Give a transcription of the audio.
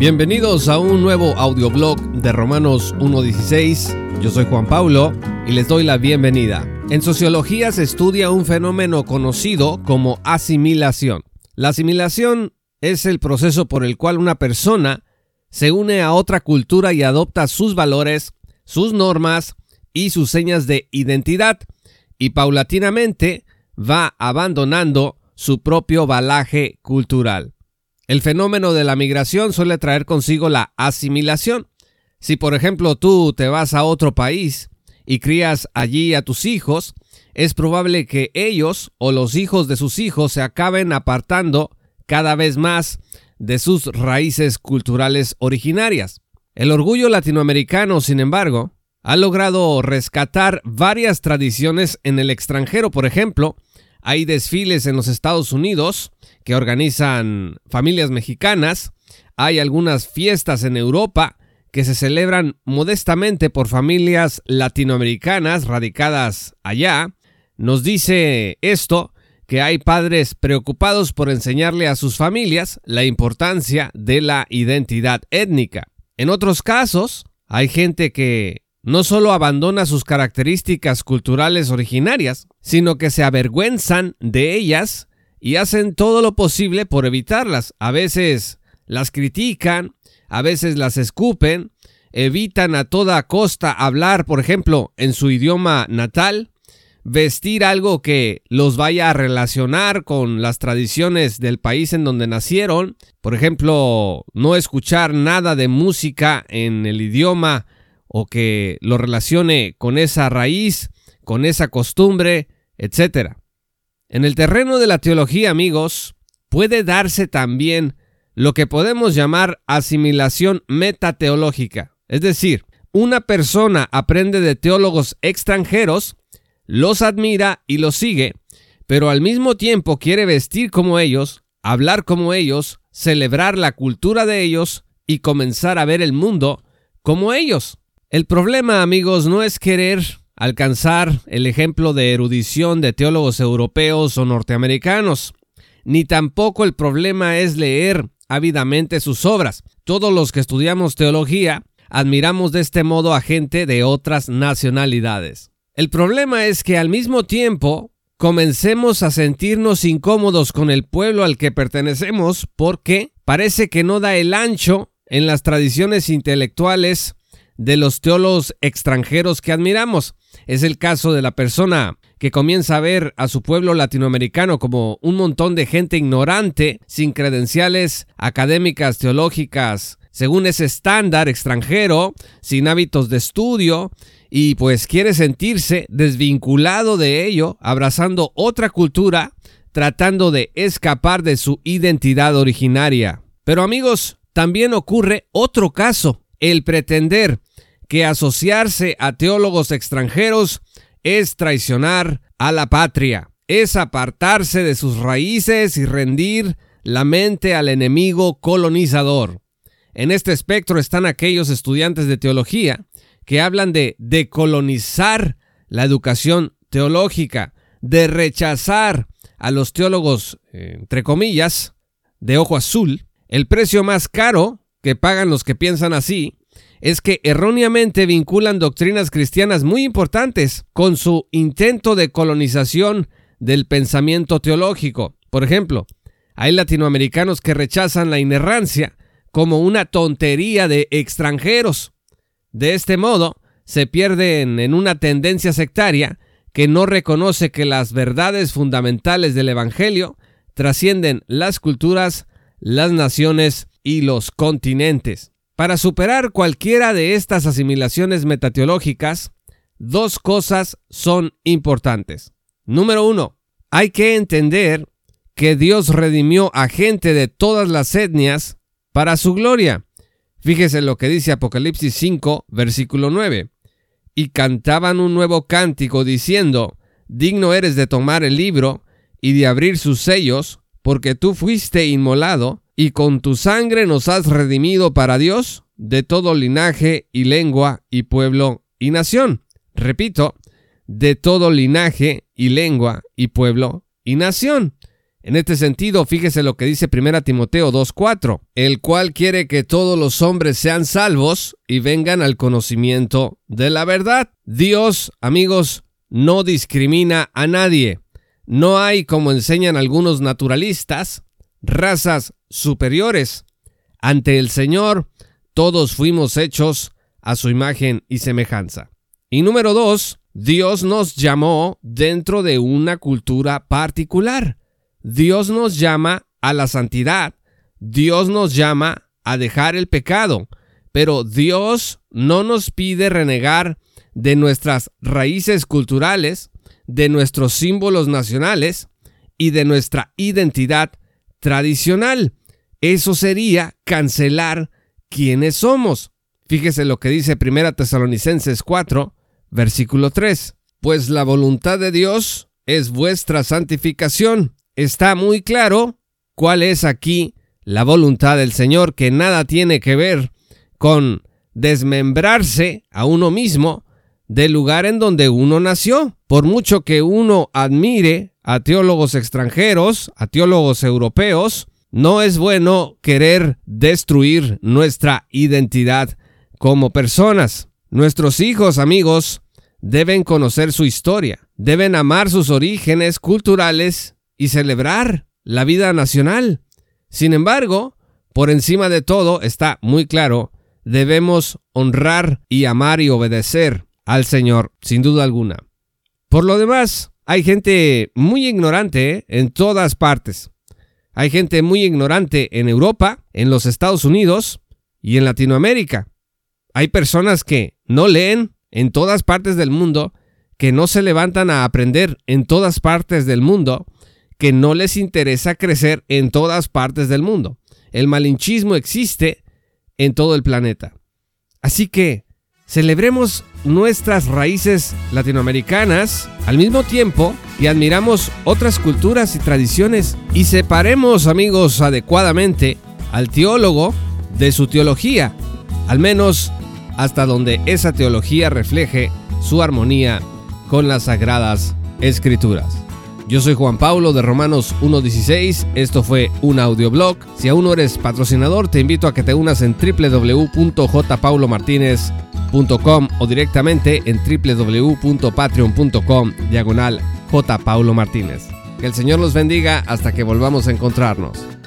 Bienvenidos a un nuevo audioblog de Romanos 1.16. Yo soy Juan Pablo y les doy la bienvenida. En sociología se estudia un fenómeno conocido como asimilación. La asimilación es el proceso por el cual una persona se une a otra cultura y adopta sus valores, sus normas y sus señas de identidad y paulatinamente va abandonando su propio balaje cultural. El fenómeno de la migración suele traer consigo la asimilación. Si por ejemplo tú te vas a otro país y crías allí a tus hijos, es probable que ellos o los hijos de sus hijos se acaben apartando cada vez más de sus raíces culturales originarias. El orgullo latinoamericano, sin embargo, ha logrado rescatar varias tradiciones en el extranjero. Por ejemplo, hay desfiles en los Estados Unidos que organizan familias mexicanas. Hay algunas fiestas en Europa que se celebran modestamente por familias latinoamericanas radicadas allá. Nos dice esto que hay padres preocupados por enseñarle a sus familias la importancia de la identidad étnica. En otros casos, hay gente que no solo abandona sus características culturales originarias, sino que se avergüenzan de ellas y hacen todo lo posible por evitarlas. A veces las critican, a veces las escupen, evitan a toda costa hablar, por ejemplo, en su idioma natal, vestir algo que los vaya a relacionar con las tradiciones del país en donde nacieron, por ejemplo, no escuchar nada de música en el idioma o que lo relacione con esa raíz, con esa costumbre, etc. En el terreno de la teología, amigos, puede darse también lo que podemos llamar asimilación metateológica. Es decir, una persona aprende de teólogos extranjeros, los admira y los sigue, pero al mismo tiempo quiere vestir como ellos, hablar como ellos, celebrar la cultura de ellos y comenzar a ver el mundo como ellos. El problema, amigos, no es querer alcanzar el ejemplo de erudición de teólogos europeos o norteamericanos, ni tampoco el problema es leer ávidamente sus obras. Todos los que estudiamos teología admiramos de este modo a gente de otras nacionalidades. El problema es que al mismo tiempo comencemos a sentirnos incómodos con el pueblo al que pertenecemos porque parece que no da el ancho en las tradiciones intelectuales de los teólogos extranjeros que admiramos. Es el caso de la persona que comienza a ver a su pueblo latinoamericano como un montón de gente ignorante, sin credenciales académicas, teológicas, según ese estándar extranjero, sin hábitos de estudio, y pues quiere sentirse desvinculado de ello, abrazando otra cultura, tratando de escapar de su identidad originaria. Pero amigos, también ocurre otro caso, el pretender que asociarse a teólogos extranjeros es traicionar a la patria, es apartarse de sus raíces y rendir la mente al enemigo colonizador. En este espectro están aquellos estudiantes de teología que hablan de decolonizar la educación teológica, de rechazar a los teólogos, entre comillas, de ojo azul. El precio más caro que pagan los que piensan así es que erróneamente vinculan doctrinas cristianas muy importantes con su intento de colonización del pensamiento teológico. Por ejemplo, hay latinoamericanos que rechazan la inerrancia como una tontería de extranjeros. De este modo, se pierden en una tendencia sectaria que no reconoce que las verdades fundamentales del Evangelio trascienden las culturas, las naciones y los continentes. Para superar cualquiera de estas asimilaciones metateológicas, dos cosas son importantes. Número uno, hay que entender que Dios redimió a gente de todas las etnias para su gloria. Fíjese lo que dice Apocalipsis 5, versículo 9. Y cantaban un nuevo cántico diciendo, digno eres de tomar el libro y de abrir sus sellos, porque tú fuiste inmolado y con tu sangre nos has redimido para Dios de todo linaje y lengua y pueblo y nación. Repito, de todo linaje y lengua y pueblo y nación. En este sentido, fíjese lo que dice 1 Timoteo 2.4, el cual quiere que todos los hombres sean salvos y vengan al conocimiento de la verdad. Dios, amigos, no discrimina a nadie. No hay, como enseñan algunos naturalistas, razas superiores. Ante el Señor, todos fuimos hechos a su imagen y semejanza. Y número dos, Dios nos llamó dentro de una cultura particular. Dios nos llama a la santidad, Dios nos llama a dejar el pecado, pero Dios no nos pide renegar de nuestras raíces culturales, de nuestros símbolos nacionales y de nuestra identidad tradicional. Eso sería cancelar quiénes somos. Fíjese lo que dice 1 Tesalonicenses 4, versículo 3. Pues la voluntad de Dios es vuestra santificación, está muy claro cuál es aquí la voluntad del Señor, que nada tiene que ver con desmembrarse a uno mismo del lugar en donde uno nació. Por mucho que uno admire a teólogos extranjeros, a teólogos europeos, no es bueno querer destruir nuestra identidad como personas. Nuestros hijos, amigos, deben conocer su historia, deben amar sus orígenes culturales y celebrar la vida nacional. Sin embargo, por encima de todo está muy claro, debemos honrar y amar y obedecer al Señor, sin duda alguna. Por lo demás, hay gente muy ignorante en todas partes. Hay gente muy ignorante en Europa, en los Estados Unidos y en Latinoamérica. Hay personas que no leen en todas partes del mundo, que no se levantan a aprender en todas partes del mundo, que no les interesa crecer en todas partes del mundo. El malinchismo existe en todo el planeta. Así que celebremos nuestras raíces latinoamericanas al mismo tiempo y admiramos otras culturas y tradiciones y separemos amigos adecuadamente al teólogo de su teología, al menos hasta donde esa teología refleje su armonía con las sagradas escrituras. Yo soy Juan Pablo de Romanos 1.16, esto fue un audioblog. Si aún no eres patrocinador, te invito a que te unas en www.jpaulomartinez.com o directamente en www.patreon.com diagonal J. Paulo Martínez. Que el Señor los bendiga hasta que volvamos a encontrarnos.